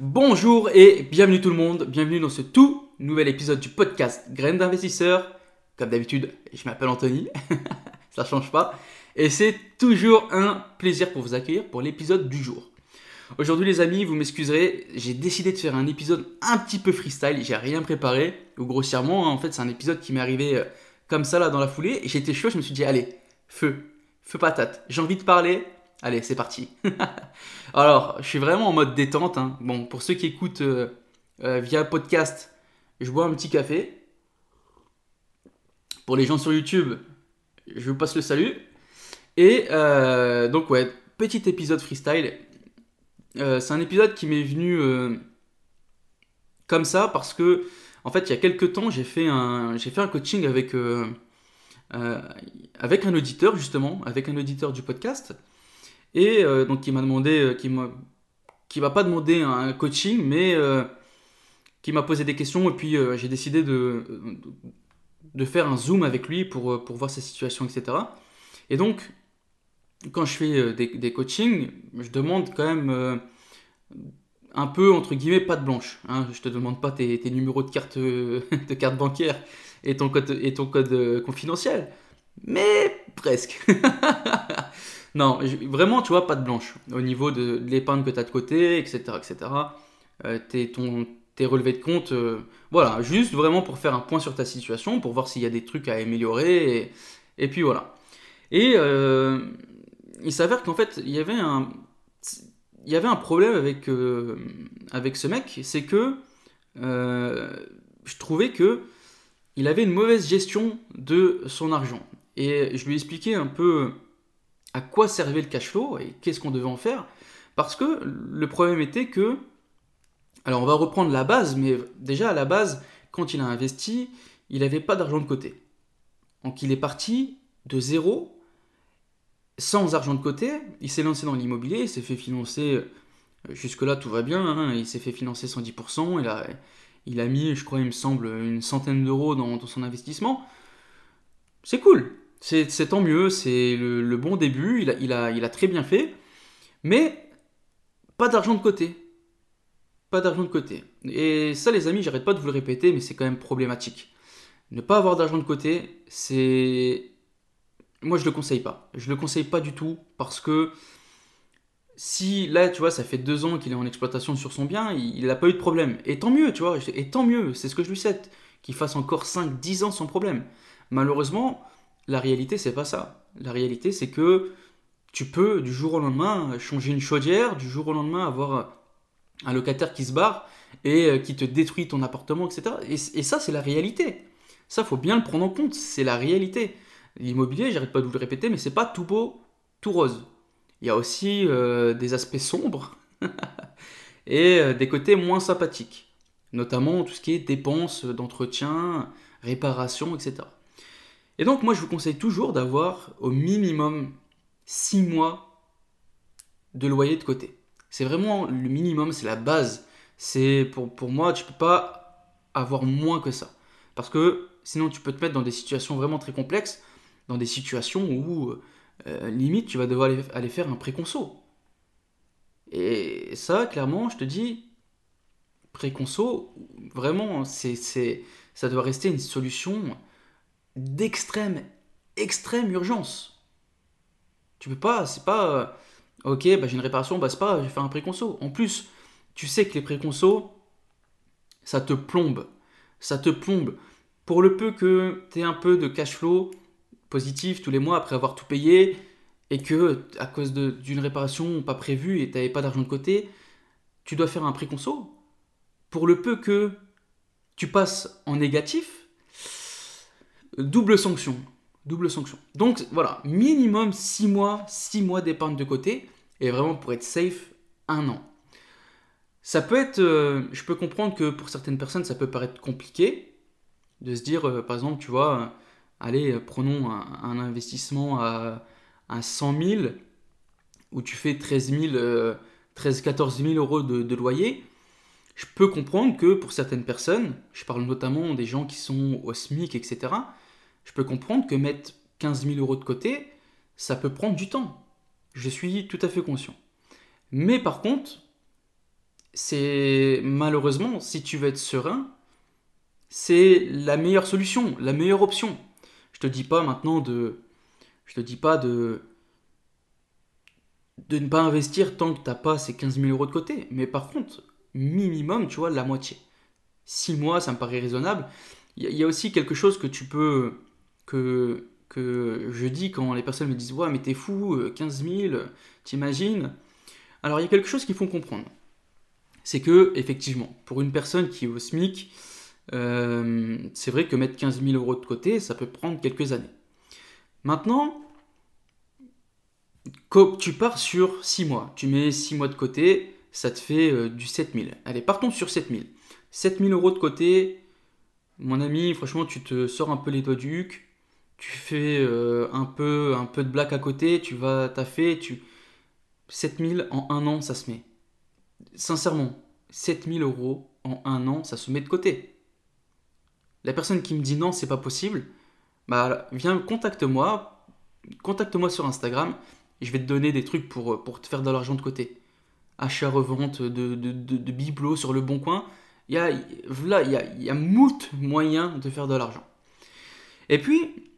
Bonjour et bienvenue tout le monde, bienvenue dans ce tout nouvel épisode du podcast Graines d'investisseurs. Comme d'habitude, je m'appelle Anthony, ça change pas. Et c'est toujours un plaisir pour vous accueillir pour l'épisode du jour. Aujourd'hui les amis, vous m'excuserez, j'ai décidé de faire un épisode un petit peu freestyle, j'ai rien préparé, ou grossièrement, hein, en fait c'est un épisode qui m'est arrivé euh, comme ça là dans la foulée, et j'étais chaud, je me suis dit allez, feu, feu patate, j'ai envie de parler, allez c'est parti. Alors, je suis vraiment en mode détente, hein. bon pour ceux qui écoutent euh, euh, via podcast, je bois un petit café. Pour les gens sur YouTube, je vous passe le salut. Et donc ouais, petit épisode freestyle. Euh, c'est un épisode qui m'est venu euh, comme ça parce que, en fait, il y a quelques temps, j'ai fait un, coaching euh, avec un auditeur, justement, avec un auditeur du podcast. Et donc, qui m'a demandé, qui m'a, qui m'a pas demandé un coaching, mais qui m'a posé des questions. Et puis, j'ai décidé de, faire un zoom avec lui pour, voir sa situation, etc. Et donc, quand je fais euh, des, coachings, je demande quand même euh, un peu, entre guillemets, pas de blanche. Hein. Je te demande pas tes, numéros de carte, de carte bancaire et ton code, et ton code euh, confidentiel. Mais presque. non, vraiment, tu vois, pas de blanche. Au niveau de, l'épargne que tu as de côté, etc. etc. tes, ton, tes relevés de compte. voilà, juste vraiment pour faire un point sur ta situation, pour voir s'il y a des trucs à améliorer. Et, puis voilà. Et il s'avère qu'en fait, il y avait un, y avait un problème avec, euh, avec ce mec, c'est que euh, je trouvais que il avait une mauvaise gestion de son argent. Et je lui ai expliqué un peu à quoi servait le cash flow et qu'est-ce qu'on devait en faire. Parce que le problème était que, alors on va reprendre la base, mais déjà à la base, quand il a investi, il n'avait pas d'argent de côté. Donc il est parti de zéro sans argent de côté, il s'est lancé dans l'immobilier, il s'est fait financer, euh, jusque-là tout va bien, hein, il s'est fait financer 110%, il a, il a mis, je crois, il me semble, une centaine d'euros dans, son investissement. C'est cool, c'est tant mieux, c'est le, bon début, il a, très bien fait, mais pas d'argent de côté. Pas d'argent de côté. Et ça, les amis, j'arrête pas de vous le répéter, mais c'est quand même problématique. Ne pas avoir d'argent de côté, c'est moi, je le conseille pas. Je le conseille pas du tout parce que si là, tu vois, ça fait deux ans qu'il est en exploitation sur son bien, il n'a pas eu de problème. Et tant mieux, tu vois, et tant mieux, c'est ce que je lui souhaite, qu'il fasse encore 5-10 ans sans problème. Malheureusement, la réalité, c'est pas ça. La réalité, c'est que tu peux, du jour au lendemain, changer une chaudière, du jour au lendemain, avoir un locataire qui se barre et euh, qui te détruit ton appartement, etc. Et, ça, c'est la réalité. Ça, faut bien le prendre en compte, c'est la réalité. L'immobilier, j'arrête pas de vous le répéter, mais c'est pas tout beau, tout rose. Il y a aussi euh, des aspects sombres et euh, des côtés moins sympathiques, notamment tout ce qui est dépenses d'entretien, réparation, etc. Et donc moi je vous conseille toujours d'avoir au minimum 6 mois de loyer de côté. C'est vraiment le minimum, c'est la base. C'est pour, pour moi, tu peux pas avoir moins que ça. Parce que sinon tu peux te mettre dans des situations vraiment très complexes dans des situations où, euh, limite, tu vas devoir aller, faire un préconso. Et ça, clairement, je te dis, préconso, vraiment, c'est, ça doit rester une solution d'extrême, extrême urgence. Tu peux pas, c'est pas, euh, ok, bah, j'ai une réparation, bah c'est pas, je vais faire un préconso. En plus, tu sais que les préconsos, ça te plombe. Ça te plombe. Pour le peu que tu aies un peu de cash flow, positif tous les mois après avoir tout payé et que à cause d'une réparation pas prévue et tu n'avais pas d'argent de côté, tu dois faire un préconso. Pour le peu que tu passes en négatif, double sanction. double sanction. Donc voilà, minimum 6 mois, 6 mois d'épargne de côté, et vraiment pour être safe, un an. Ça peut être, euh, je peux comprendre que pour certaines personnes, ça peut paraître compliqué de se dire, euh, par exemple, tu vois, euh, allez, prenons un, investissement à, à, 100 000 où tu fais 13 13, 14 000 euros de, loyer. Je peux comprendre que pour certaines personnes, je parle notamment des gens qui sont au SMIC, etc., je peux comprendre que mettre 15 000 euros de côté, ça peut prendre du temps. Je suis tout à fait conscient. Mais par contre, c'est malheureusement, si tu veux être serein, c'est la meilleure solution, la meilleure option. Je te dis pas maintenant de, je te dis pas de, de ne pas investir tant que tu n'as pas ces 15 000 euros de côté. Mais par contre, minimum, tu vois, la moitié. 6 mois, ça me paraît raisonnable. Il y, a aussi quelque chose que tu peux, que, je dis quand les personnes me disent, ouais, mais t'es fou, 15 000, t'imagines Alors il y a quelque chose qu'il faut comprendre c'est que, effectivement, pour une personne qui est au SMIC, euh, c'est vrai que mettre 15 000 euros de côté, ça peut prendre quelques années. Maintenant, tu pars sur 6 mois. Tu mets 6 mois de côté, ça te fait euh, du 7 000. Allez, partons sur 7 000. 7 000 euros de côté, mon ami, franchement, tu te sors un peu les doigts du huc, tu fais euh, un, peu, un peu de black à côté, tu vas taffer, tu... 7 000 en un an, ça se met sincèrement, 7000 euros en un an, ça se met de côté. La personne qui me dit non, c'est pas possible, bah viens, contacte-moi, contacte-moi sur Instagram, je vais te donner des trucs pour, te faire de l'argent de côté. Achat-revente de, de, bibelots sur le bon coin, il y a, il y a, y a moyens de faire de l'argent. Et puis,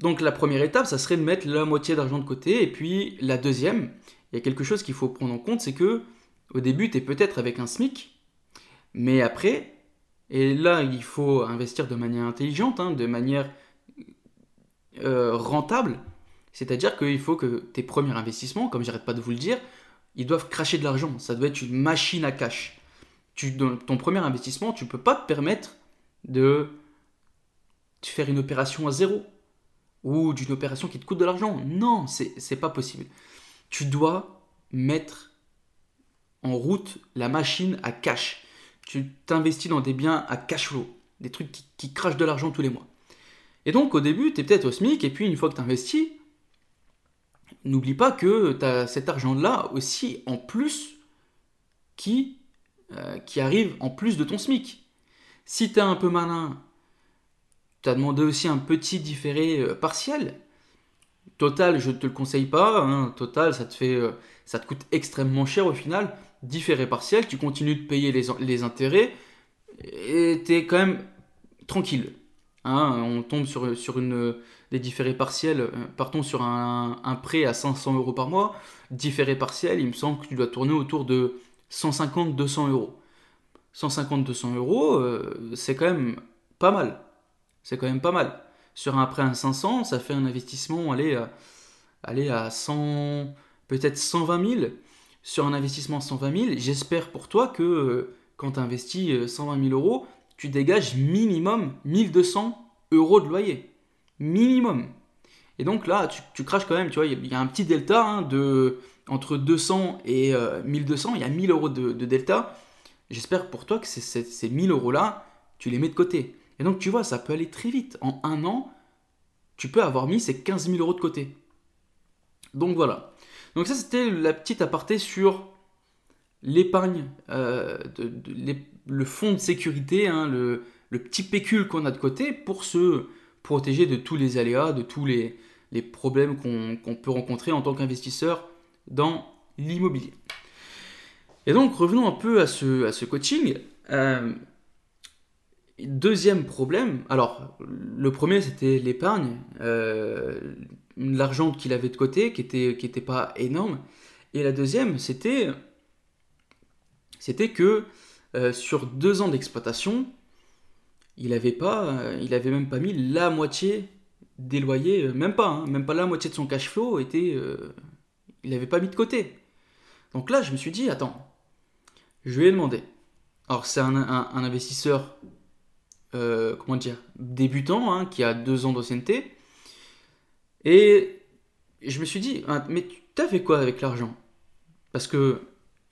donc la première étape, ça serait de mettre la moitié d'argent de côté, et puis la deuxième, il y a quelque chose qu'il faut prendre en compte, c'est que au début, tu es peut-être avec un SMIC, mais après, et là, il faut investir de manière intelligente, hein, de manière euh, rentable. C'est-à-dire qu'il faut que tes premiers investissements, comme j'arrête pas de vous le dire, ils doivent cracher de l'argent. Ça doit être une machine à cash. Ton premier investissement, tu ne peux pas te permettre de faire une opération à zéro ou d'une opération qui te coûte de l'argent. Non, c'est pas possible. Tu dois mettre en route la machine à cash. Tu t'investis dans des biens à cash flow, des trucs qui, crachent de l'argent tous les mois. Et donc au début, tu es peut-être au SMIC, et puis une fois que tu investis, n'oublie pas que tu as cet argent-là aussi en plus qui, euh, qui arrive en plus de ton SMIC. Si tu es un peu malin, tu as demandé aussi un petit différé euh, partiel. Total, je ne te le conseille pas. Hein. Total, ça te, fait, euh, ça te coûte extrêmement cher au final différé partiel, tu continues de payer les, intérêts et tu es quand même tranquille. Hein, on tombe sur, sur une, des différés partiels, euh, partons sur un, prêt à 500 euros par mois, différé partiel, il me semble que tu dois tourner autour de 150-200 euros. 150-200 euros, c'est quand même pas mal. C'est quand même pas mal. Sur un prêt à 500, ça fait un investissement, à, aller à 100, peut-être 120 000 sur un investissement 120 000, j'espère pour toi que euh, quand tu investis 120 000 euros, tu dégages minimum 1200 euros de loyer. Minimum. Et donc là, tu, craches quand même, tu vois, il y, a un petit delta hein, entre 200 et 1200, euh, il y a 1000 euros de, delta. J'espère pour toi que ces 1000 euros-là, tu les mets de côté. Et donc tu vois, ça peut aller très vite. En un an, tu peux avoir mis ces 15 000 euros de côté. Donc voilà. Donc ça, c'était la petite aparté sur l'épargne, euh, le fonds de sécurité, hein, le, petit pécule qu'on a de côté pour se protéger de tous les aléas, de tous les, problèmes qu'on peut rencontrer en tant qu'investisseur dans l'immobilier. Et donc revenons un peu à ce, coaching. Euh, deuxième problème, alors le premier c'était l'épargne. Euh, l'argent qu'il avait de côté, qui était, qui était pas énorme. Et la deuxième, c'était, que euh, sur deux ans d'exploitation, il avait pas, euh, il avait même pas mis la moitié des loyers, même pas, hein, même pas la moitié de son cash flow était, il n'avait pas mis de côté. Donc là, je me suis dit, attends, je lui ai demandé. Alors c'est un, investisseur, comment dire, débutant, hein, qui a deux ans d'ancienneté. Et je me suis dit, ah, mais tu fait quoi avec l'argent? Parce que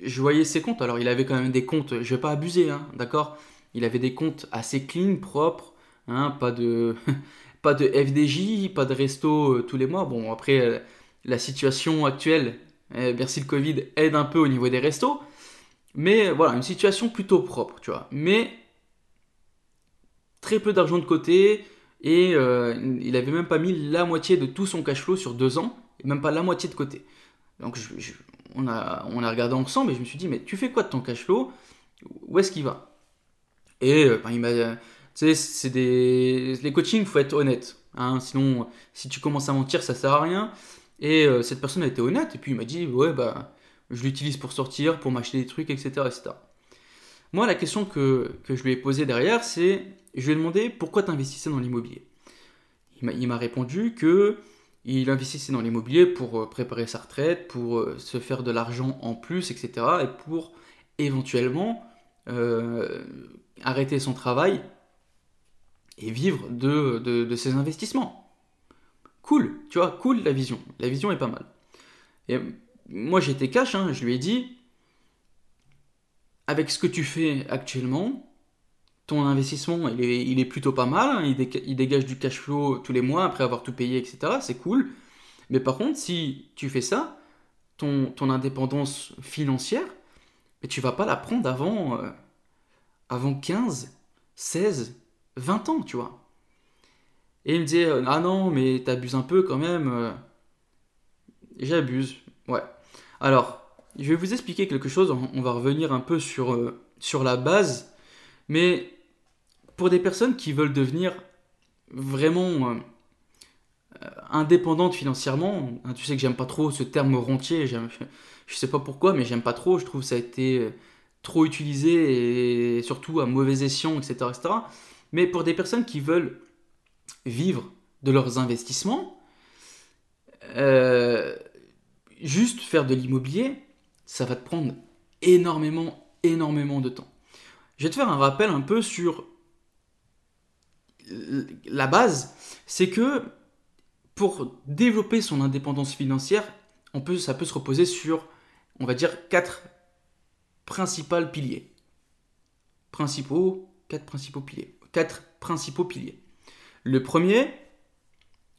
je voyais ses comptes. Alors, il avait quand même des comptes, je vais pas abuser, hein, d'accord? Il avait des comptes assez clean, propres, hein, pas de. pas de FDJ, pas de resto euh, tous les mois. Bon, après, euh, la situation actuelle, eh, merci le Covid, aide un peu au niveau des restos. Mais voilà, une situation plutôt propre, tu vois. Mais très peu d'argent de côté et euh, il avait même pas mis la moitié de tout son cash flow sur deux ans, et même pas la moitié de côté. Donc on, a, on a regardé ensemble et je me suis dit, mais tu fais quoi de ton cash flow? Où est-ce qu'il va? Et euh, ben, il m'a. Tu. Les coachings, faut être honnête. Hein, sinon, si tu commences à mentir, ça sert à rien. Et euh, cette personne a été honnête et puis il m'a dit, ouais, bah, je l'utilise pour sortir, pour m'acheter des trucs, etc., etc. Moi, la question que, je lui ai posée derrière, c'est je lui ai demandé pourquoi tu investissais dans l'immobilier? Il m'a répondu que il investissait dans l'immobilier pour euh, préparer sa retraite, pour euh, se faire de l'argent en plus, etc. Et pour éventuellement euh, arrêter son travail et vivre de, de, ses investissements. Cool, tu vois, cool la vision. La vision est pas mal. Et moi j'étais cash, hein, je lui ai dit, avec ce que tu fais actuellement, ton investissement, il est, plutôt pas mal, hein. il, dégage du cash flow tous les mois après avoir tout payé, etc. C'est cool. Mais par contre, si tu fais ça, ton, ton indépendance financière, mais tu vas pas la prendre avant, euh, avant 15, 16, 20 ans, tu vois. Et il me disait, euh, ah non, mais t'abuses un peu quand même. Euh. J'abuse, ouais. Alors, je vais vous expliquer quelque chose, on va revenir un peu sur, sur la base, mais pour des personnes qui veulent devenir vraiment euh, indépendantes financièrement, hein, tu sais que j'aime pas trop ce terme rentier, je sais pas pourquoi, mais j'aime pas trop, je trouve que ça a été euh, trop utilisé et surtout à mauvais escient, etc., etc. Mais pour des personnes qui veulent vivre de leurs investissements, euh, juste faire de l'immobilier, ça va te prendre énormément, énormément de temps. Je vais te faire un rappel un peu sur la base, c'est que pour développer son indépendance financière, ça peut se reposer sur, on va dire, quatre principaux piliers. Principaux, quatre principaux piliers. Quatre principaux piliers. Le premier,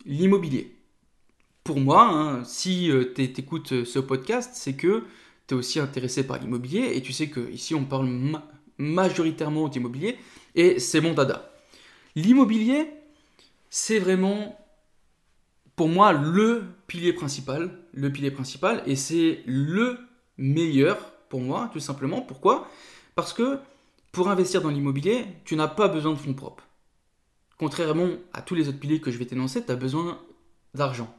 l'immobilier. Pour moi, hein, si euh, tu écoutes ce podcast, c'est que tu aussi intéressé par l'immobilier et tu sais que ici on parle majoritairement d'immobilier et c'est mon dada. L'immobilier, c'est vraiment pour moi le pilier principal, le pilier principal, et c'est le meilleur pour moi, tout simplement. Pourquoi? Parce que pour investir dans l'immobilier, tu n'as pas besoin de fonds propres. Contrairement à tous les autres piliers que je vais t'énoncer, tu as besoin d'argent.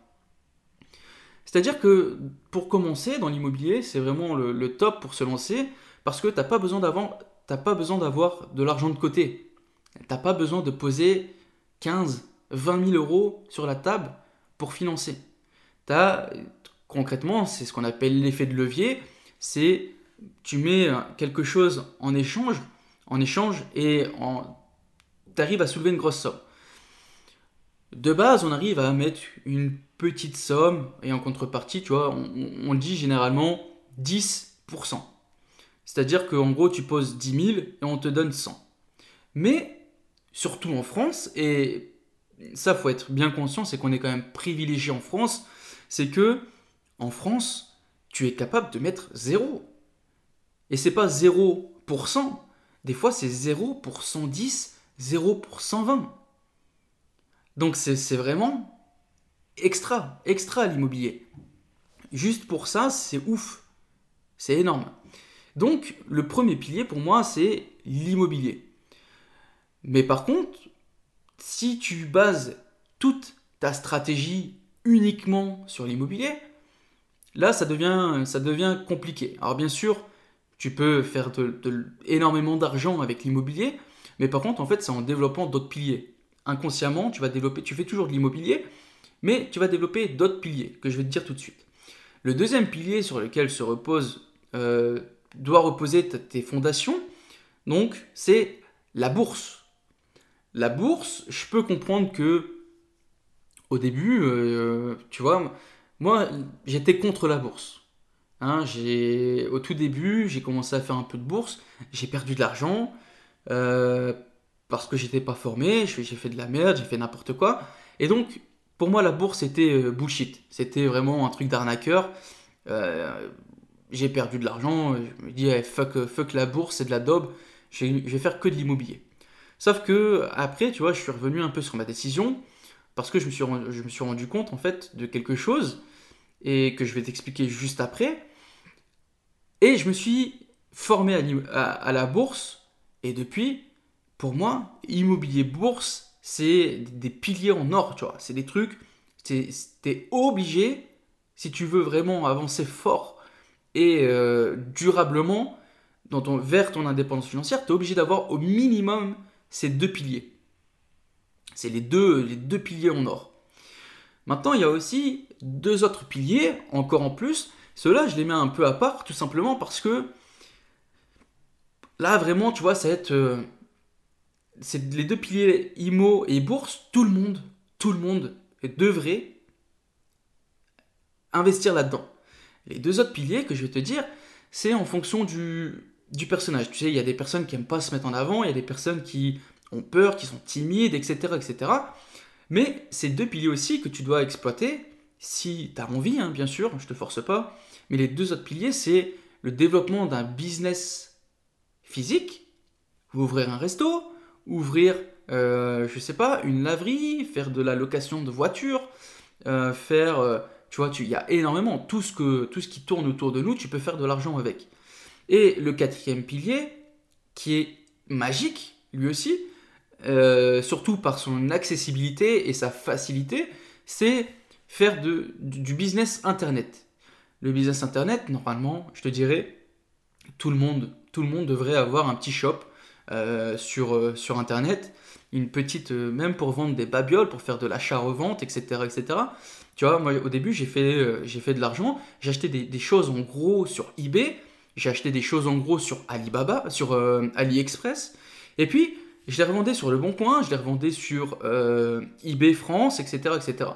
C'est-à-dire que pour commencer dans l'immobilier, c'est vraiment le, top pour se lancer, parce que tu n'as pas besoin d'avoir de l'argent de côté. T'as pas besoin de poser 15, 20 000 euros sur la table pour financer. As, concrètement, c'est ce qu'on appelle l'effet de levier. C'est tu mets quelque chose en échange, en échange et tu arrives à soulever une grosse somme. De base, on arrive à mettre une petite somme et en contrepartie, tu vois, on, dit généralement 10%. C'est-à-dire qu'en gros, tu poses 10 000 et on te donne 100. Mais surtout en France, et ça faut être bien conscient, c'est qu'on est quand même privilégié en France, c'est que en France, tu es capable de mettre zéro. Et c'est pas 0%, des fois c'est 0 pour 110, 0 pour 120. Donc c'est vraiment extra, extra l'immobilier. Juste pour ça, c'est ouf. C'est énorme. Donc le premier pilier pour moi, c'est l'immobilier. Mais par contre, si tu bases toute ta stratégie uniquement sur l'immobilier, là ça devient, ça devient compliqué. Alors bien sûr, tu peux faire énormément d'argent avec l'immobilier, mais par contre en fait c'est en développant d'autres piliers. Inconsciemment, tu vas développer, tu fais toujours de l'immobilier, mais tu vas développer d'autres piliers que je vais te dire tout de suite. Le deuxième pilier sur lequel se repose, euh, doit reposer tes fondations, donc c'est la bourse. La bourse, je peux comprendre que au début, tu vois, moi, j'étais contre la bourse. Hein, au tout début, j'ai commencé à faire un peu de bourse, j'ai perdu de l'argent parce que j'étais pas formé, j'ai fait de la merde, j'ai fait n'importe quoi. Et donc, pour moi, la bourse, c'était euh, bullshit. C'était vraiment un truc d'arnaqueur. Euh, j'ai perdu de l'argent. Je me dis, eh, fuck, fuck la bourse, c'est de la daube. Je vais faire que de l'immobilier. Sauf que après, tu vois, je suis revenu un peu sur ma décision parce que je me suis, rendu, je me suis rendu compte en fait de quelque chose et que je vais t'expliquer juste après. Et je me suis formé à la bourse et depuis, pour moi, immobilier bourse, c'est des piliers en or, tu vois. C'est des trucs, t'es obligé, si tu veux vraiment avancer fort et euh, durablement dans ton, vers ton indépendance financière, tu es obligé d'avoir au minimum ces deux piliers. C'est les deux, les deux piliers en or. Maintenant, il y a aussi deux autres piliers, encore en plus. Ceux-là, je les mets un peu à part, tout simplement parce que là, vraiment, tu vois, ça va être... Euh, c'est les deux piliers IMO et bourse, tout le monde, tout le monde devrait investir là-dedans. Les deux autres piliers que je vais te dire, c'est en fonction du, du personnage. Tu sais, il y a des personnes qui n'aiment pas se mettre en avant, il y a des personnes qui ont peur, qui sont timides, etc. etc. Mais c'est deux piliers aussi que tu dois exploiter si tu as envie, hein, bien sûr, je te force pas. Mais les deux autres piliers, c'est le développement d'un business physique, ouvrir un resto, ouvrir, euh, je sais pas, une laverie, faire de la location de voitures, euh, faire, euh, tu vois, il y a énormément, tout ce, que, tout ce qui tourne autour de nous, tu peux faire de l'argent avec. Et le quatrième pilier, qui est magique, lui aussi, surtout par son accessibilité et sa facilité, c'est faire de, du business Internet. Le business Internet, normalement, je te dirais, tout le monde, tout le monde devrait avoir un petit shop euh, sur, euh, sur Internet, une petite, euh, même pour vendre des babioles, pour faire de l'achat-revente, etc., etc. Tu vois, moi au début j'ai fait, fait de l'argent, j'ai acheté des, choses en gros sur eBay, j'ai acheté des choses en gros sur Alibaba, sur AliExpress, et puis je les revendais sur Le Bon Coin, je les revendais sur eBay France, etc., etc.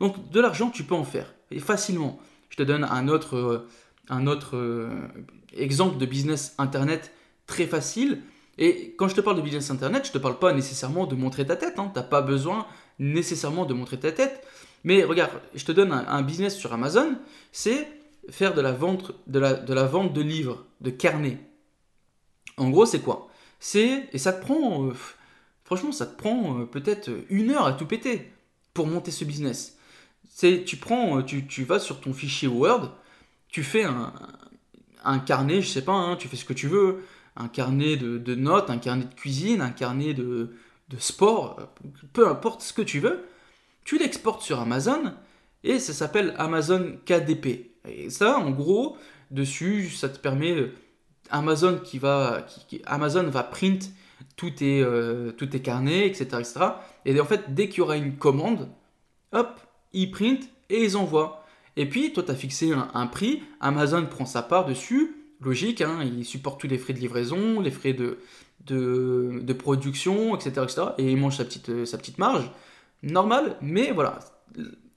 Donc de l'argent tu peux en faire, et facilement. Je te donne un autre, un autre exemple de business internet très facile. Et quand je te parle de business internet, je ne te parle pas nécessairement de montrer ta tête. Hein. Tu n'as pas besoin nécessairement de montrer ta tête. Mais regarde, je te donne un, business sur Amazon, c'est faire de la, vente, de, livres, de carnets. En gros, c'est quoi? C'est et ça te prend, euh, franchement, ça te prend euh, peut-être une heure à tout péter pour monter ce business. C'est tu prends, euh, tu, vas sur ton fichier Word, tu fais un, carnet, je sais pas, hein, tu fais ce que tu veux un carnet de, notes, un carnet de cuisine, un carnet de, sport, peu importe ce que tu veux, tu l'exportes sur Amazon et ça s'appelle Amazon KDP. Et ça, en gros, dessus, ça te permet euh, Amazon qui va, Amazon va print tous tes, euh, tous tes carnets, etc., etc. Et en fait, dès qu'il y aura une commande, hop, ils print et ils envoient. Et puis, toi, tu as fixé un, prix, Amazon prend sa part dessus, logique, hein, il supporte tous les frais de livraison, les frais de, production, etc.. Et il mange sa petite, euh, sa petite marge. Normal, mais voilà.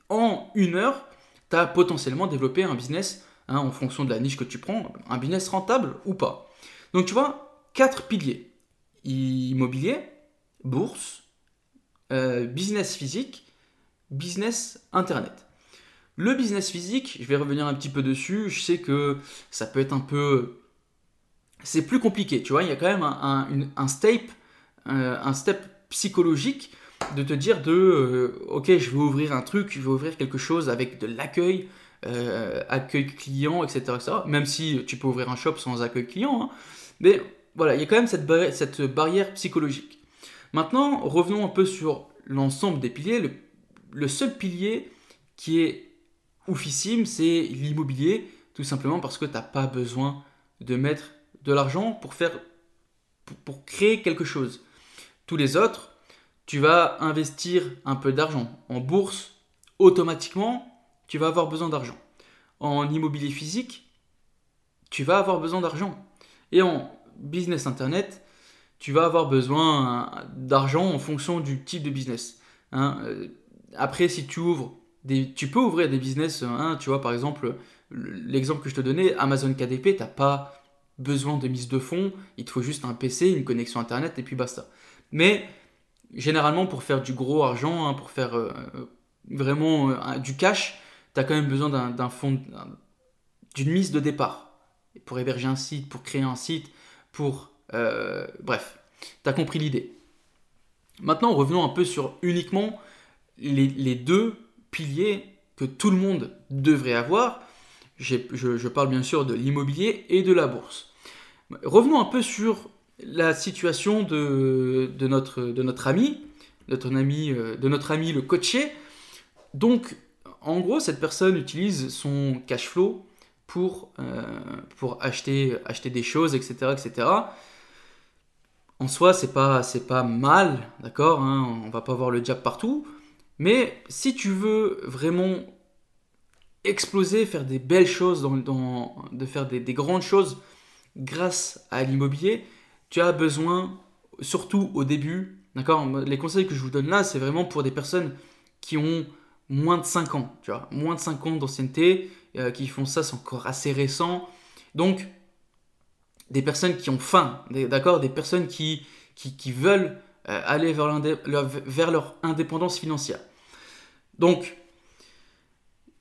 En une heure, tu as potentiellement développé un business hein, en fonction de la niche que tu prends, un business rentable ou pas. Donc tu vois, quatre piliers. Immobilier, bourse, euh, business physique, business internet. Le business physique, je vais revenir un petit peu dessus. Je sais que ça peut être un peu. C'est plus compliqué, tu vois. Il y a quand même un, step, euh, un step psychologique de te dire de euh, ok, je vais ouvrir un truc, je vais ouvrir quelque chose avec de l'accueil, euh, accueil client, etc., Même si tu peux ouvrir un shop sans accueil client. Hein. Mais voilà, il y a quand même cette barrière psychologique. Maintenant, revenons un peu sur l'ensemble des piliers. le seul pilier qui est oufissime, c'est l'immobilier, tout simplement parce que tu n'as pas besoin de mettre de l'argent pour faire pour, créer quelque chose. Tous les autres, tu vas investir un peu d'argent. En bourse, automatiquement, tu vas avoir besoin d'argent. En immobilier physique, tu vas avoir besoin d'argent. Et en business internet, tu vas avoir besoin d'argent en fonction du type de business. Hein. Euh, après, si tu ouvres, tu peux ouvrir des business, hein, tu vois, par exemple, l'exemple que je te donnais, Amazon KDP, tu n'as pas besoin de mise de fonds, il te faut juste un PC, une connexion Internet, et puis basta. Mais généralement, pour faire du gros argent, hein, pour faire euh, vraiment euh, du cash, tu as quand même besoin d'un fonds, d'une mise de départ. Pour héberger un site, pour créer un site, pour... Euh, bref, tu as compris l'idée. Maintenant, revenons un peu sur uniquement les, deux piliers que tout le monde devrait avoir. Je, parle bien sûr de l'immobilier et de la bourse. Revenons un peu sur la situation de, notre, de notre ami, notre ami, euh, de notre ami le coaché. Donc, en gros, cette personne utilise son cash flow pour, euh, pour acheter, acheter des choses, etc. etc. En soi, c'est pas, pas mal, d'accord hein, On va pas voir le diable partout. Mais si tu veux vraiment exploser, faire des belles choses, de faire des, grandes choses grâce à l'immobilier, tu as besoin, surtout au début, d'accord Les conseils que je vous donne là, c'est vraiment pour des personnes qui ont moins de 5 ans, tu vois, moins de 5 ans d'ancienneté, euh, qui font ça, c'est encore assez récent. Donc, des personnes qui ont faim, d'accord Des personnes qui, qui, veulent euh, aller vers, leur indépendance financière. Donc,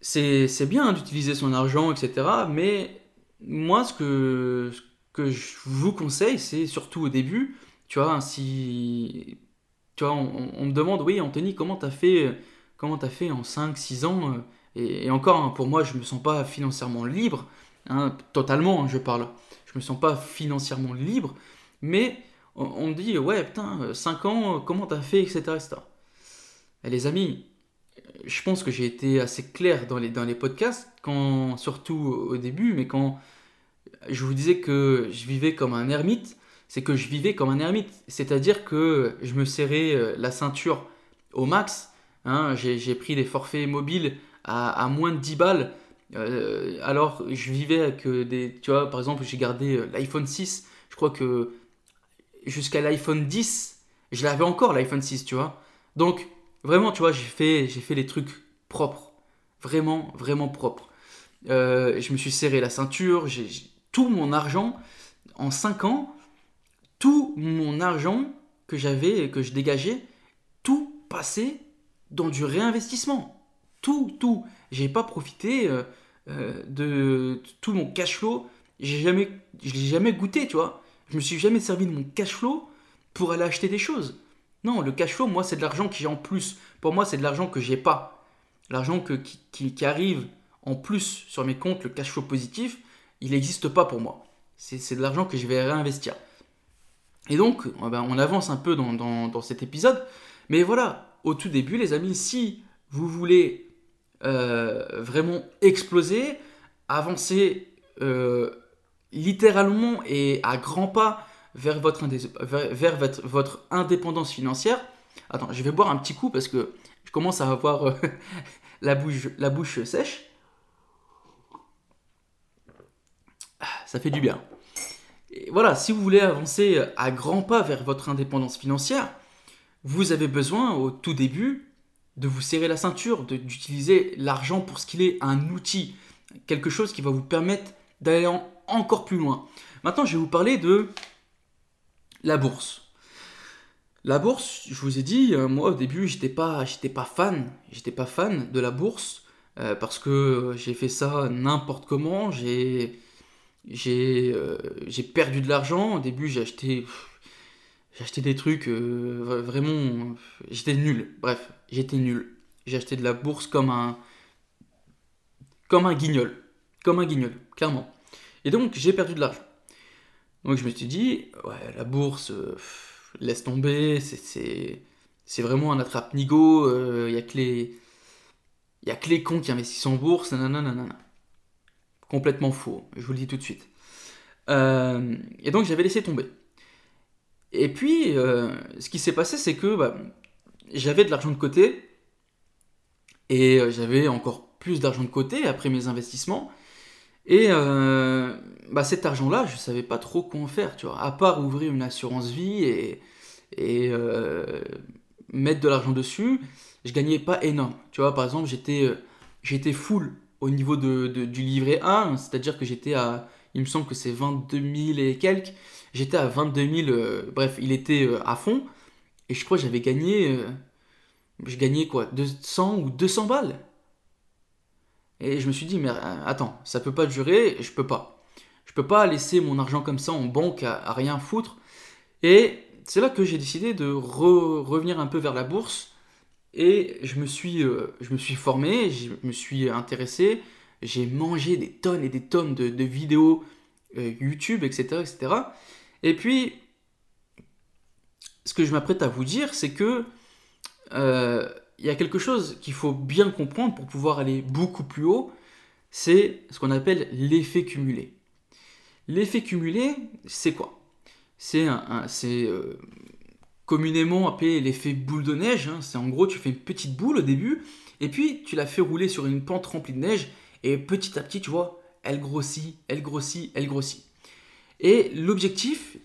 c'est bien d'utiliser son argent, etc. Mais moi, ce que, je vous conseille, c'est surtout au début, tu vois, si... Tu vois, on, me demande, oui, Anthony, comment t'as fait, comment as fait en 5-6 ans euh, et, encore, hein, pour moi, je me sens pas financièrement libre, hein, totalement, hein, je parle. Je me sens pas financièrement libre, mais on, me dit, ouais, putain, 5 ans, comment t'as fait, etc. etc. Et les amis, je pense que j'ai été assez clair dans les, dans les podcasts, quand, surtout au début, mais quand je vous disais que je vivais comme un ermite, c'est que je vivais comme un ermite. C'est-à-dire que je me serrais euh, la ceinture au max. Hein, j'ai pris des forfaits mobiles à, moins de 10 balles. Euh, alors je vivais avec euh, des... Tu vois, par exemple, j'ai gardé l'iPhone 6. Je crois que jusqu'à l'iPhone 10, je l'avais encore l'iPhone 6, tu vois. Donc Vraiment, tu vois, j'ai fait, j'ai fait les trucs propres. Vraiment, vraiment propres. Euh, je me suis serré la ceinture, j'ai, tout mon argent, en 5 ans, tout mon argent que j'avais, que je dégageais, tout passait dans du réinvestissement. Tout, tout. J'ai pas profité euh, euh, de tout mon cash flow. J'ai jamais, je l'ai jamais goûté, tu vois. Je me suis jamais servi de mon cash flow pour aller acheter des choses. Non, le cash flow, moi, c'est de l'argent que j'ai en plus. Pour moi, c'est de l'argent que j'ai pas. L'argent qui, arrive en plus sur mes comptes, le cash flow positif, il n'existe pas pour moi. C'est de l'argent que je vais réinvestir. Et donc, eh ben, on avance un peu dans, cet épisode. Mais voilà, au tout début, les amis, si vous voulez euh, vraiment exploser, avancer euh, littéralement et à grands pas vers votre, indépendance financière. Attends, je vais boire un petit coup parce que je commence à avoir euh, la, bouche, sèche. Ça fait du bien. Voilà, si vous voulez avancer à grands pas vers votre indépendance financière, vous avez besoin au tout début de vous serrer la ceinture, d'utiliser l'argent pour ce qu'il est, un outil, quelque chose qui va vous permettre d'aller encore plus loin. Maintenant, je vais vous parler de la bourse. La bourse, je vous ai dit, euh, moi au début, j'étais pas, j'étais pas fan, j'étais pas fan de la bourse euh, parce que j'ai fait ça n'importe comment. J'ai, j'ai, euh, j'ai perdu de l'argent. Au début, j'ai acheté, j'ai acheté des trucs vraiment, j'étais nul. Bref, j'étais nul. J'ai acheté de la bourse comme un, comme un guignol, comme un guignol, clairement. Et donc, j'ai perdu de l'argent. Donc je me suis dit, ouais, la bourse, euh, laisse tomber, c'est vraiment un attrape-nigo, il euh, n'y a que les... Il a que les cons qui investissent en bourse, nanana. Complètement faux, je vous le dis tout de suite. Euh, et donc j'avais laissé tomber. Et puis, ce qui s'est passé, c'est que bah, j'avais de l'argent de côté, et j'avais encore plus d'argent de côté après mes investissements. Et euh, bah cet argent-là, je ne savais pas trop quoi en faire, tu vois, à part ouvrir une assurance vie et, euh, mettre de l'argent dessus. je gagnais pas énorme. Tu vois, par exemple, j'étais euh, j'étais full au niveau de, du livret 1, c'est-à-dire que j'étais à, il me semble que c'est 22 000 et quelques, j'étais à 22 000, euh, bref, il était à fond, et je crois que j'avais gagné, je gagnais quoi, 200 ou 200 balles. Et je me suis dit, mais attends, ça peut pas durer, je peux pas. Je peux pas laisser mon argent comme ça en banque à, rien foutre. Et c'est là que j'ai décidé de revenir un peu vers la bourse et je me suis, euh, je me suis formé, je me suis intéressé, j'ai mangé des tonnes et des tonnes de, vidéos euh, YouTube, etc., etc. Et puis, ce que je m'apprête à vous dire, c'est que euh, il y a quelque chose qu'il faut bien comprendre pour pouvoir aller beaucoup plus haut, c'est ce qu'on appelle l'effet cumulé. L'effet cumulé, c'est quoi? C'est c'est communément appelé l'effet boule de neige. Hein. C'est en gros, tu fais une petite boule au début, et puis tu la fais rouler sur une pente remplie de neige, et petit à petit, tu vois, elle grossit, elle grossit, elle grossit. Et l'objectif,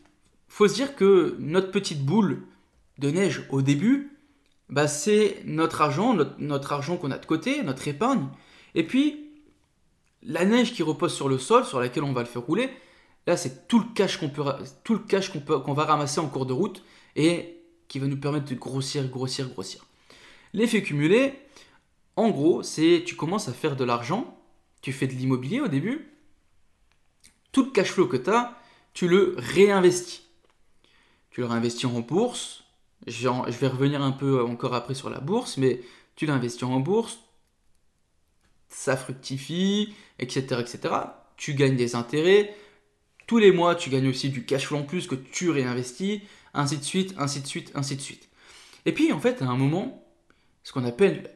faut se dire que notre petite boule de neige au début, bah, c'est notre argent, notre, argent qu'on a de côté, notre épargne, et puis la neige qui repose sur le sol, sur laquelle on va le faire rouler, là c'est tout le cash qu'on peut, tout va ramasser en cours de route, et qui va nous permettre de grossir, grossir, grossir. L'effet cumulé, en gros, c'est tu commences à faire de l'argent, tu fais de l'immobilier au début, tout le cash flow que tu as, tu le réinvestis. Tu le réinvestis en bourse, je vais revenir un peu encore après sur la bourse, mais tu l'investis en bourse, ça fructifie, etc., etc. Tu gagnes des intérêts. Tous les mois, tu gagnes aussi du cash flow en plus que tu réinvestis ainsi de suite, ainsi de suite, ainsi de suite. Et puis en fait, à un moment, ce qu'on appelle,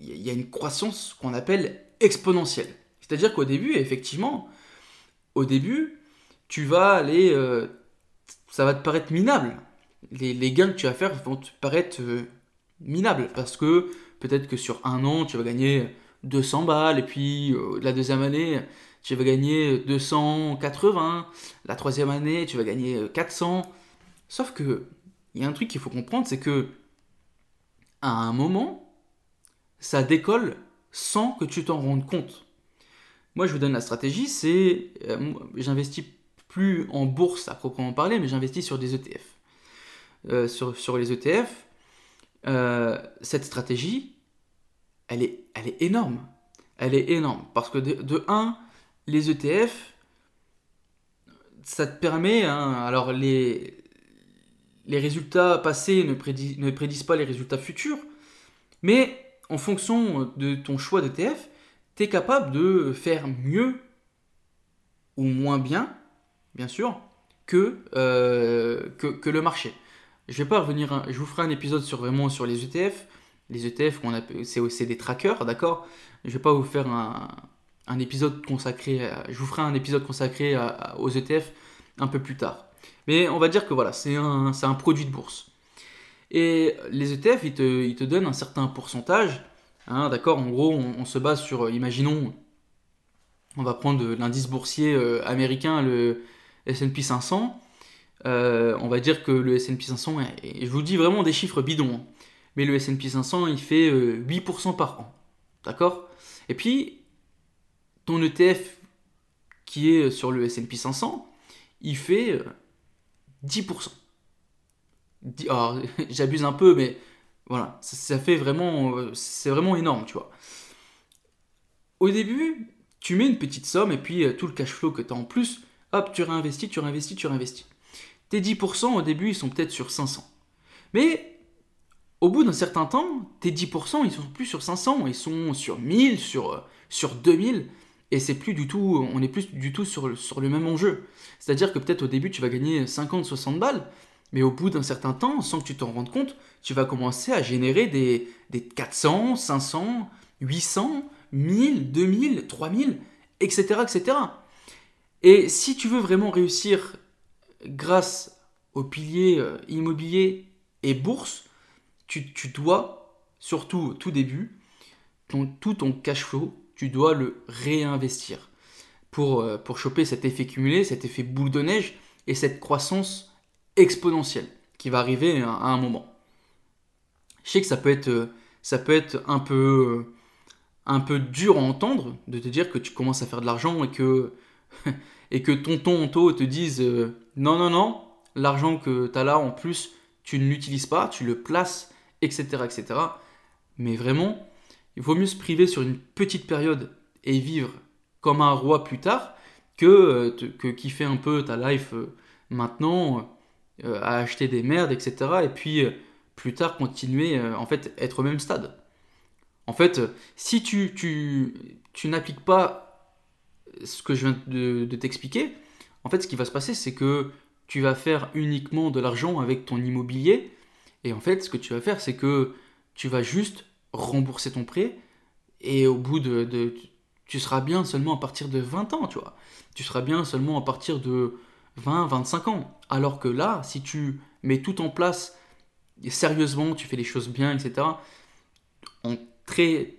il y a une croissance qu'on appelle exponentielle. C'est-à-dire qu'au début, effectivement, au début, tu vas aller, euh, ça va te paraître minable. Les, gains que tu vas faire vont te paraître euh, minables parce que peut-être que sur un an, tu vas gagner 200 balles et puis euh, la deuxième année, tu vas gagner 280, la troisième année, tu vas gagner 400. Sauf que, il y a un truc qu'il faut comprendre, c'est que, à un moment, ça décolle sans que tu t'en rendes compte. Moi, je vous donne la stratégie, c'est, euh, j'investis plus en bourse à proprement parler, mais j'investis sur des ETF. Euh, sur, les ETF, euh, cette stratégie, elle est, énorme. Elle est énorme. Parce que de, de 1, les ETF, ça te permet, hein, alors les, résultats passés ne, prédisent, pas les résultats futurs, mais en fonction de ton choix d'ETF, tu es capable de faire mieux ou moins bien, bien sûr, que, euh, que, le marché. Je vais pas revenir, je vous ferai un épisode sur vraiment sur les ETF. Les ETF, c'est des trackers, d'accord? Je vais pas vous faire un, épisode consacré, je vous ferai un épisode consacré aux ETF un peu plus tard. Mais on va dire que voilà, c'est un, un, produit de bourse. Et les ETF, ils te, ils te donnent un certain pourcentage. Hein, D'accord? En gros, on, se base sur, imaginons, on va prendre l'indice boursier euh, américain, le SP 500. Euh, on va dire que le SP 500, et je vous dis vraiment des chiffres bidons, hein, mais le SP 500, il fait 8% euh, par an. D'accord? Et puis, ton ETF qui est sur le SP 500, il fait 10%. Alors, j'abuse un peu, mais voilà, ça, fait vraiment, euh, c'est vraiment énorme, tu vois. Au début, tu mets une petite somme et puis euh, tout le cash flow que tu as en plus, hop, tu réinvestis, tu réinvestis, tu réinvestis. Tes 10% au début, ils sont peut-être sur 500. Mais au bout d'un certain temps, tes 10%, ils sont plus sur 500, ils sont sur 1000, sur, euh, sur 2000 et c'est plus du tout, on n'est plus du tout sur, le, même enjeu. C'est-à-dire que peut-être au début tu vas gagner 50-60 balles, mais au bout d'un certain temps, sans que tu t'en rendes compte, tu vas commencer à générer des, des 400, 500, 800, 1000, 2000, 3000, etc., etc. Et si tu veux vraiment réussir grâce au pilier euh, immobilier et bourse, tu, tu dois, surtout au tout début, ton, tout ton cash flow, tu dois le réinvestir pour, euh, pour choper cet effet cumulé, cet effet boule de neige et cette croissance exponentielle qui va arriver à, un moment. Je sais que ça peut être, euh, un peu, un dur à entendre de te dire que tu commences à faire de l'argent et que, et que tonton Anto te dise non, non, non, l'argent que tu as là en plus, tu ne l'utilises pas, tu le places, etc., etc. Mais vraiment, il vaut mieux se priver sur une petite période et vivre comme un roi plus tard que, euh, que kiffer un peu ta life euh, maintenant, à acheter des merdes, etc. Et puis plus tard continuer, en fait, être au même stade. En fait, si tu, tu, tu n'appliques pas ce que je viens de t'expliquer, en fait, ce qui va se passer, c'est que tu vas faire uniquement de l'argent avec ton immobilier. Et en fait, ce que tu vas faire, c'est que tu vas juste rembourser ton prêt. Et au bout de, Tu seras bien seulement à partir de 20 ans, tu vois. Tu seras bien seulement à partir de 20, 25 ans. Alors que là, si tu mets tout en place, sérieusement, tu fais les choses bien, etc., en très.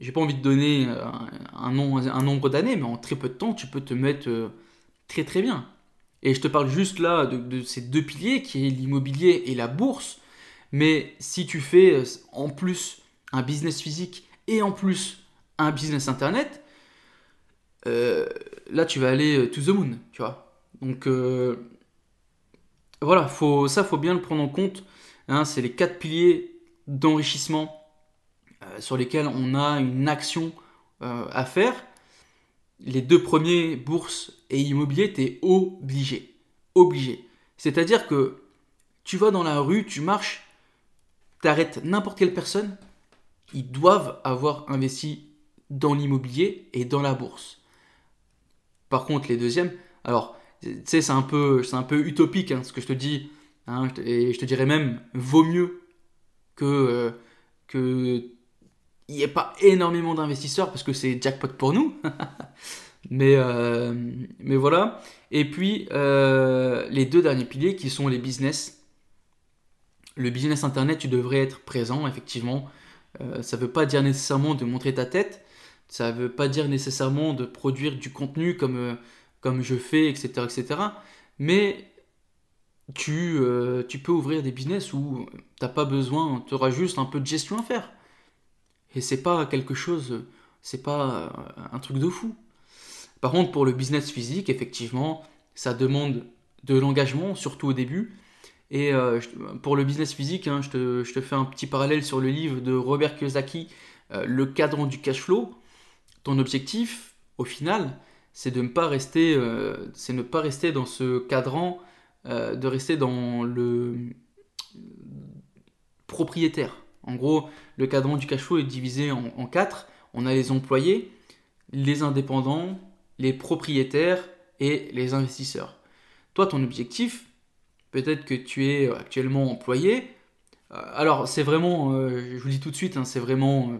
J'ai pas envie de donner un, un nombre d'années, mais en très peu de temps, tu peux te mettre euh, très très bien. Et je te parle juste là de, ces deux piliers qui est l'immobilier et la bourse. Mais si tu fais euh, en plus un business physique et en plus un business internet, euh, là tu vas aller euh, to the moon, tu vois. Donc voilà, faut, ça faut bien le prendre en compte. Hein, c'est les quatre piliers d'enrichissement sur lesquels on a une action à faire les deux premiers, bourse et immobilier, tu es obligé. Obligé. C'est-à-dire que tu vas dans la rue, tu marches, tu arrêtes n'importe quelle personne, ils doivent avoir investi dans l'immobilier et dans la bourse. Par contre, les deuxièmes, alors, tu sais, c'est un, peu, un peu utopique hein, ce que je te dis, hein, et je te dirais même, vaut mieux que, euh, que il n'y ait pas énormément d'investisseurs parce que c'est jackpot pour nous. mais, euh, mais voilà. Et puis, euh, les deux derniers piliers qui sont les business. Le business internet, tu devrais être présent, effectivement. Euh, ça ne veut pas dire nécessairement de montrer ta tête. Ça ne veut pas dire nécessairement de produire du contenu comme, comme je fais, etc. etc. Mais tu, tu peux ouvrir des business où tu n'as pas besoin, tu auras juste un peu de gestion à faire. Et c'est pas quelque chose, c'est pas un truc de fou. Par contre, pour le business physique, effectivement, ça demande de l'engagement, surtout au début. Et euh, pour le business physique, hein, je, te, fais un petit parallèle sur le livre de Robert Kiyosaki, euh, Le cadran du cash flow. Ton objectif, au final, c'est de ne pas rester, euh, c'est ne pas rester dans ce cadran, de rester dans le propriétaire. En gros, le cadran du cash flow est divisé en, quatre. On a les employés, les indépendants, les propriétaires et les investisseurs. Toi, ton objectif, peut-être que tu es actuellement employé. Euh, alors, c'est vraiment, euh, je vous dis tout de suite, hein, c'est vraiment euh,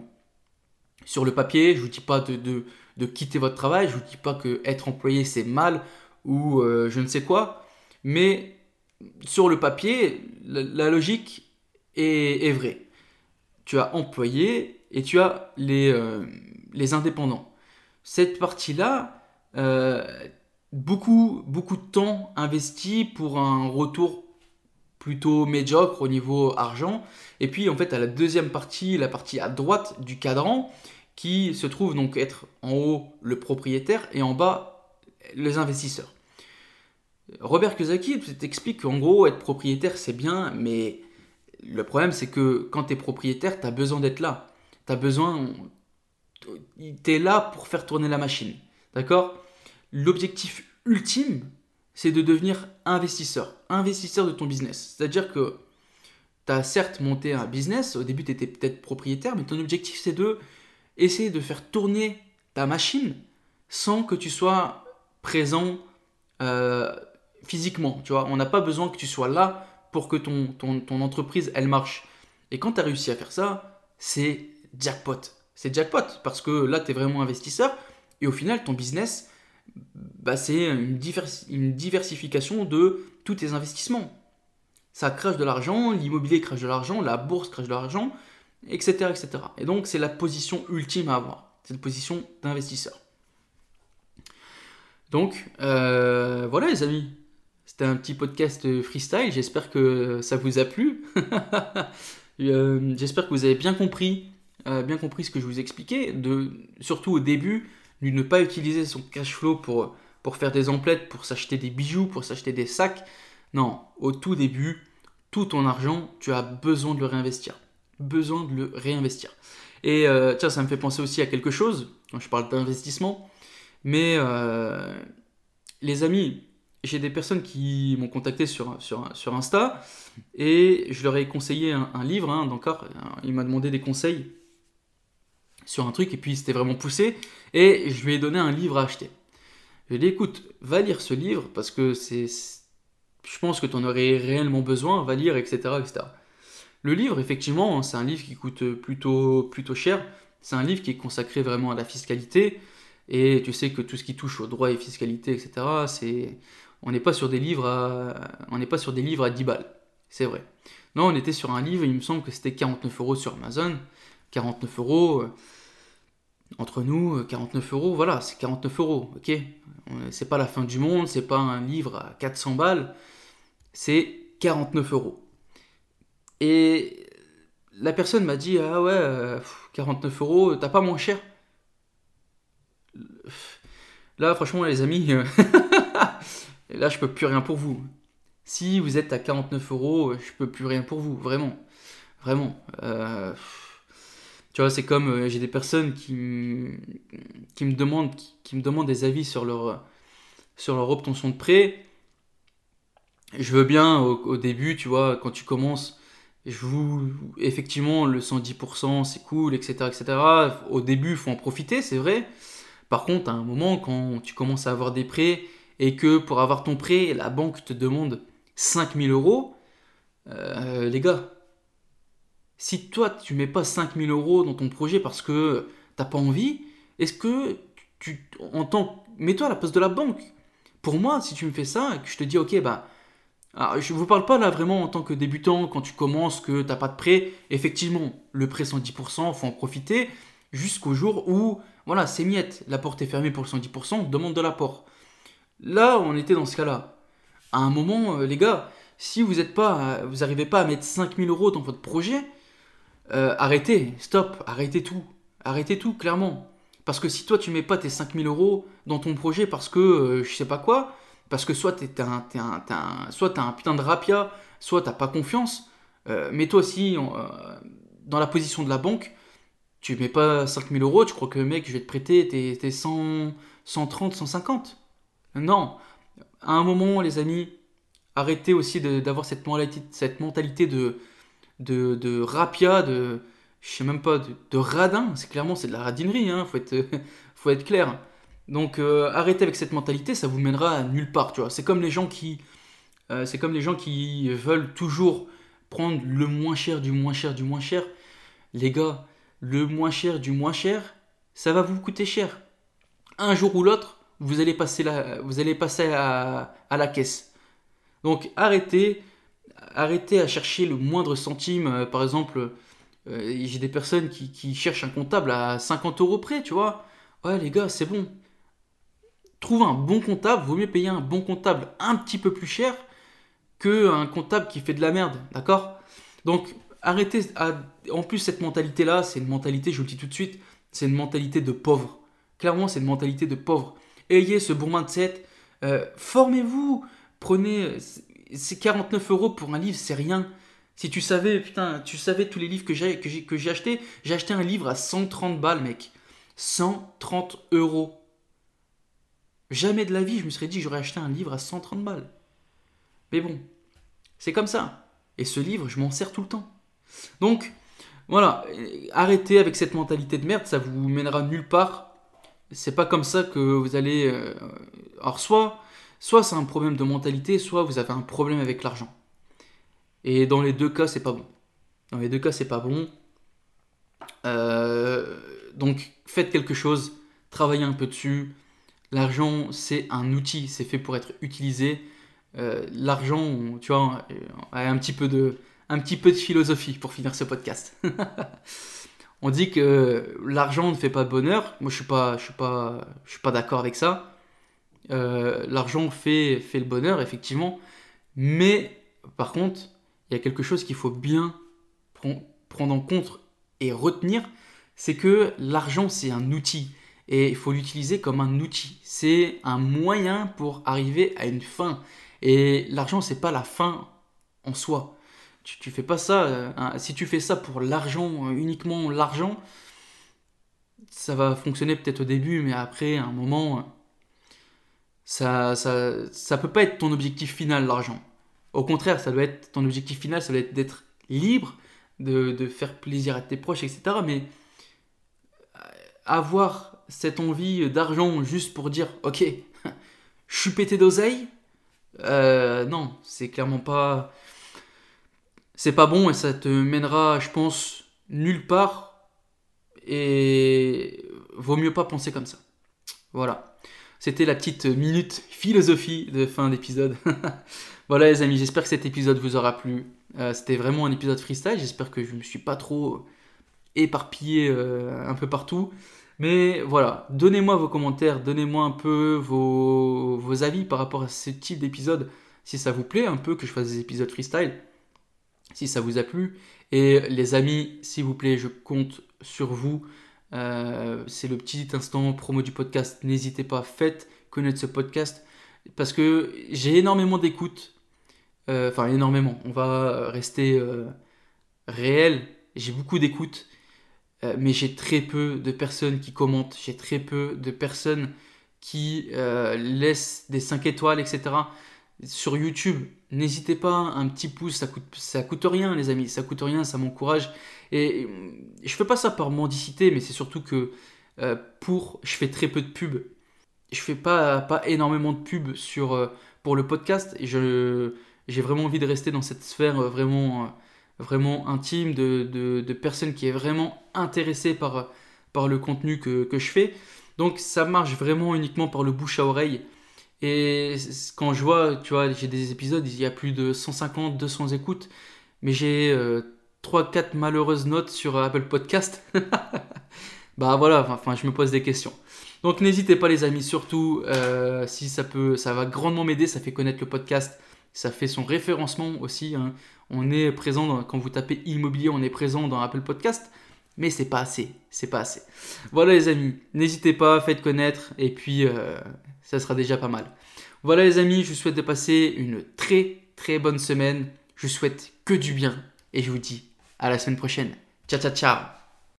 sur le papier. Je ne vous dis pas de, quitter votre travail. Je ne vous dis pas que être employé, c'est mal ou je ne sais quoi. Mais sur le papier, la, logique est vraie tu as employé et tu as les, euh, les indépendants. Cette partie-là, euh, beaucoup, beaucoup de temps investi pour un retour plutôt médiocre au niveau argent. Et puis en fait, à la deuxième partie, la partie à droite du cadran, qui se trouve donc être en haut le propriétaire et en bas les investisseurs. Robert Kiyosaki t'explique qu'en gros, être propriétaire, c'est bien, mais le problème, c'est que quand tu es propriétaire, tu as besoin d'être là. Tu as besoin. Tu es là pour faire tourner la machine. D'accord? L'objectif ultime, c'est de devenir investisseur. Investisseur de ton business. C'est-à-dire que tu as certes monté un business, au début tu étais peut-être propriétaire, mais ton objectif c'est de essayer de faire tourner ta machine sans que tu sois présent euh, physiquement. Tu vois, on n'a pas besoin que tu sois là pour que ton, ton, entreprise, elle marche. Et quand tu as réussi à faire ça, c'est jackpot. C'est jackpot parce que là, tu es vraiment investisseur et au final, ton business, bah, c'est une, une diversification de tous tes investissements. Ça crache de l'argent, l'immobilier crache de l'argent, la bourse crache de l'argent, etc., etc. Et donc, c'est la position ultime à avoir. C'est la position d'investisseur. Donc, euh, voilà les amis. C'était un petit podcast freestyle, j'espère que ça vous a plu. J'espère que vous avez bien compris, bien compris ce que je vous expliquais. De, surtout au début, ne pas utiliser son cash flow pour, pour faire des emplettes, pour s'acheter des bijoux, pour s'acheter des sacs. Non, au tout début, tout ton argent, tu as besoin de le réinvestir. Besoin de le réinvestir. Et euh, tiens, ça me fait penser aussi à quelque chose, quand je parle d'investissement. Mais euh, les amis, j'ai des personnes qui m'ont contacté sur, sur, sur, Insta et je leur ai conseillé un, livre, hein, encore, il m'a demandé des conseils sur un truc et puis c'était vraiment poussé et je lui ai donné un livre à acheter. Je lui ai dit écoute, va lire ce livre parce que c'est je pense que tu en aurais réellement besoin, va lire, etc. etc. Le livre, effectivement, hein, c'est un livre qui coûte plutôt, plutôt cher. C'est un livre qui est consacré vraiment à la fiscalité. Et tu sais que tout ce qui touche au droit et fiscalité, etc., c'est... on n'est pas sur des livres à... on n'est pas sur des livres à 10 balles. C'est vrai. Non, on était sur un livre, il me semble que c'était 49 euros sur Amazon. 49 euros, euh, entre nous, 49 euh, euros, voilà, c'est 49 euros, ok C'est pas la fin du monde, c'est pas un livre à 400 balles, c'est 49 euros. Et la personne m'a dit, ah ouais, 49 euh, euros, t'as pas moins cher? Là, franchement, les amis, là, je peux plus rien pour vous. Si vous êtes à 49 euros, je peux plus rien pour vous, vraiment. Vraiment. Tu vois, c'est comme euh, j'ai des personnes qui, qui, me demandent, qui, me demandent des avis sur leur, sur leur obtention de prêt. Je veux bien au, début, tu vois, quand tu commences, je vous, effectivement, le 110%, c'est cool, etc., etc. Au début, il faut en profiter, c'est vrai. Par contre, à un moment, quand tu commences à avoir des prêts et que pour avoir ton prêt, la banque te demande 5000 euros, euh, les gars, si toi tu mets pas 5000 euros dans ton projet parce que t'as pas envie, est-ce que tu entends, mets-toi à la place de la banque. Pour moi, si tu me fais ça, que je te dis ok bah, alors, je vous parle pas là vraiment en tant que débutant quand tu commences que t'as pas de prêt. Effectivement, le prêt 110%, faut en profiter jusqu'au jour où voilà c'est miette, la porte est fermée pour le 110%, demande de l'apport. Là, on était dans ce cas-là. À un moment, euh, les gars, si vous êtes pas, vous n'arrivez pas à mettre 5000 euros dans votre projet, euh, arrêtez, stop, arrêtez tout. Arrêtez tout, clairement. Parce que si toi tu mets pas tes 5000 euros dans ton projet parce que euh, je sais pas quoi, parce que soit t'es un, un, soit un putain de rapia, soit t'as pas confiance, euh, mets-toi aussi dans la position de la banque, tu mets pas 5000 euros, tu crois que mec je vais te prêter tes, 100, 130, 150. Non. À un moment, les amis, arrêtez aussi d'avoir cette mentalité de de, rapia, de. Je sais même pas, de, radin. C'est clairement, c'est de la radinerie, hein, faut, être, faut être clair. Donc euh, arrêtez avec cette mentalité, ça vous mènera à nulle part, tu vois. Euh, c'est comme les gens qui veulent toujours prendre le moins cher du moins cher du moins cher. Les gars, le moins cher du moins cher, ça va vous coûter cher. Un jour ou l'autre, vous allez passer, vous allez passer à, à la caisse. Donc arrêtez, arrêtez à chercher le moindre centime. Euh, par exemple, euh, j'ai des personnes qui, cherchent un comptable à 50 euros près, tu vois. Ouais, les gars, c'est bon. Trouve un bon comptable, vaut mieux payer un bon comptable un petit peu plus cher qu'un comptable qui fait de la merde, d'accord? Donc, arrêtez. En plus, cette mentalité-là, c'est une mentalité, je vous le dis tout de suite, c'est une mentalité de pauvre. Clairement, c'est une mentalité de pauvre. Ayez ce bon mindset. Euh, formez-vous. Prenez c'est 49 euros pour un livre, c'est rien. Si tu savais, putain, tu savais tous les livres que j'ai, que j'ai, que j'ai acheté, un livre à 130 balles, mec. 130 euros. Jamais de la vie, je me serais dit j'aurais acheté un livre à 130 balles. Mais bon, c'est comme ça. Et ce livre, je m'en sers tout le temps. Donc, voilà, arrêtez avec cette mentalité de merde, ça vous mènera nulle part. C'est pas comme ça que vous allez. Euh, alors, soit Soit c'est un problème de mentalité, soit vous avez un problème avec l'argent. Et dans les deux cas, c'est pas bon. Dans les deux cas, c'est pas bon. Euh, donc faites quelque chose, travaillez un peu dessus. L'argent, c'est un outil, c'est fait pour être utilisé. Euh, l'argent, tu vois, un petit peu de, un petit peu de philosophie pour finir ce podcast. On dit que l'argent ne fait pas de bonheur. Moi, je suis pas, je suis pas, d'accord avec ça. Euh, l'argent fait, fait le bonheur, effectivement. Mais par contre, il y a quelque chose qu'il faut bien prendre en compte et retenir, c'est que l'argent, c'est un outil. Et il faut l'utiliser comme un outil. C'est un moyen pour arriver à une fin. Et l'argent, c'est pas la fin en soi. Tu, tu fais pas ça. Euh, si tu fais ça pour l'argent, euh, uniquement l'argent, ça va fonctionner peut-être au début, mais après, à un moment, ça, ça, ça peut pas être ton objectif final, l'argent. Au contraire, ça doit être ton objectif final, ça doit être d'être libre, de, de, faire plaisir à tes proches, etc. Mais euh, avoir cette envie d'argent juste pour dire, ok, je suis pété d'oseille, euh, non, c'est clairement pas. C'est pas bon et ça te mènera, je pense, nulle part. Et vaut mieux pas penser comme ça. Voilà. C'était la petite minute philosophie de fin d'épisode. voilà les amis, j'espère que cet épisode vous aura plu. Euh, c'était vraiment un épisode freestyle, j'espère que je ne me suis pas trop éparpillé euh, un peu partout. Mais voilà, donnez-moi vos commentaires, donnez-moi un peu vos, vos, avis par rapport à ce type d'épisode, si ça vous plaît un peu que je fasse des épisodes freestyle, si ça vous a plu. Et les amis, s'il vous plaît, je compte sur vous. Euh, c'est le petit instant promo du podcast. N'hésitez pas, faites connaître ce podcast parce que j'ai énormément d'écoute. Euh, enfin, énormément. On va rester euh, réel. J'ai beaucoup d'écoute euh, mais j'ai très peu de personnes qui commentent, j'ai très peu de personnes qui laissent des 5 étoiles, etc. Sur YouTube, n'hésitez pas, un petit pouce, ça coûte, ça coûte rien, les amis, ça coûte rien, ça m'encourage. Et je fais pas ça par mendicité, mais c'est surtout que euh, pour, je fais très peu de pubs. Je fais pas, pas énormément de pubs sur, pour le podcast. Et je, j'ai vraiment envie de rester dans cette sphère vraiment vraiment intime, de, de, personnes qui est vraiment intéressées par, par le contenu que, que, je fais. Donc ça marche vraiment uniquement par le bouche à oreille. Et quand je vois, tu vois, j'ai des épisodes, il y a plus de 150, 200 écoutes, mais j'ai 3-4 euh, malheureuses notes sur Apple Podcast. bah voilà, enfin je me pose des questions. Donc n'hésitez pas les amis, surtout euh, si ça peut, ça va grandement m'aider, ça fait connaître le podcast, ça fait son référencement aussi. Hein. On est présent, quand vous tapez immobilier, on est présent dans Apple Podcast, mais c'est pas assez, c'est pas assez. Voilà les amis, n'hésitez pas, faites connaître, et puis euh, ça sera déjà pas mal. Voilà les amis, je vous souhaite de passer une très très bonne semaine, je vous souhaite que du bien, et je vous dis à la semaine prochaine. Ciao ciao ciao